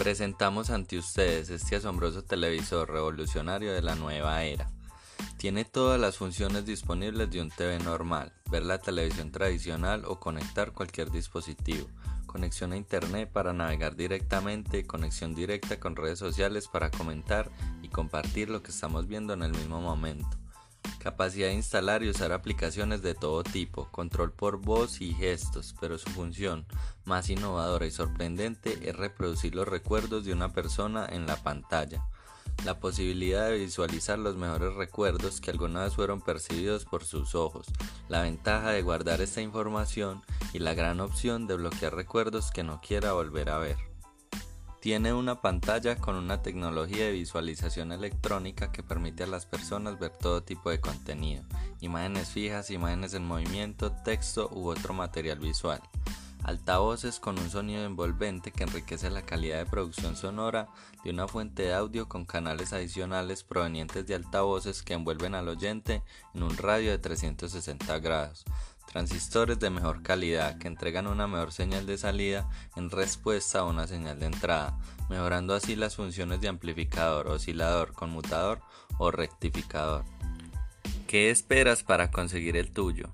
Presentamos ante ustedes este asombroso televisor revolucionario de la nueva era. Tiene todas las funciones disponibles de un TV normal, ver la televisión tradicional o conectar cualquier dispositivo, conexión a internet para navegar directamente, conexión directa con redes sociales para comentar y compartir lo que estamos viendo en el mismo momento Capacidad de instalar y usar aplicaciones de todo tipo, control por voz y gestos, pero su función más innovadora y sorprendente es reproducir los recuerdos de una persona en la pantalla. La posibilidad de visualizar los mejores recuerdos que alguna vez fueron percibidos por sus ojos, la ventaja de guardar esta información y la gran opción de bloquear recuerdos que no quiera volver a ver. Tiene una pantalla con una tecnología de visualización electrónica que permite a las personas ver todo tipo de contenido, imágenes fijas, imágenes en movimiento, texto u otro material visual. Altavoces con un sonido envolvente que enriquece la calidad de producción sonora de una fuente de audio con canales adicionales provenientes de altavoces que envuelven al oyente en un radio de 360 grados transistores de mejor calidad que entregan una mejor señal de salida en respuesta a una señal de entrada, mejorando así las funciones de amplificador, oscilador, conmutador o rectificador. ¿Qué esperas para conseguir el tuyo?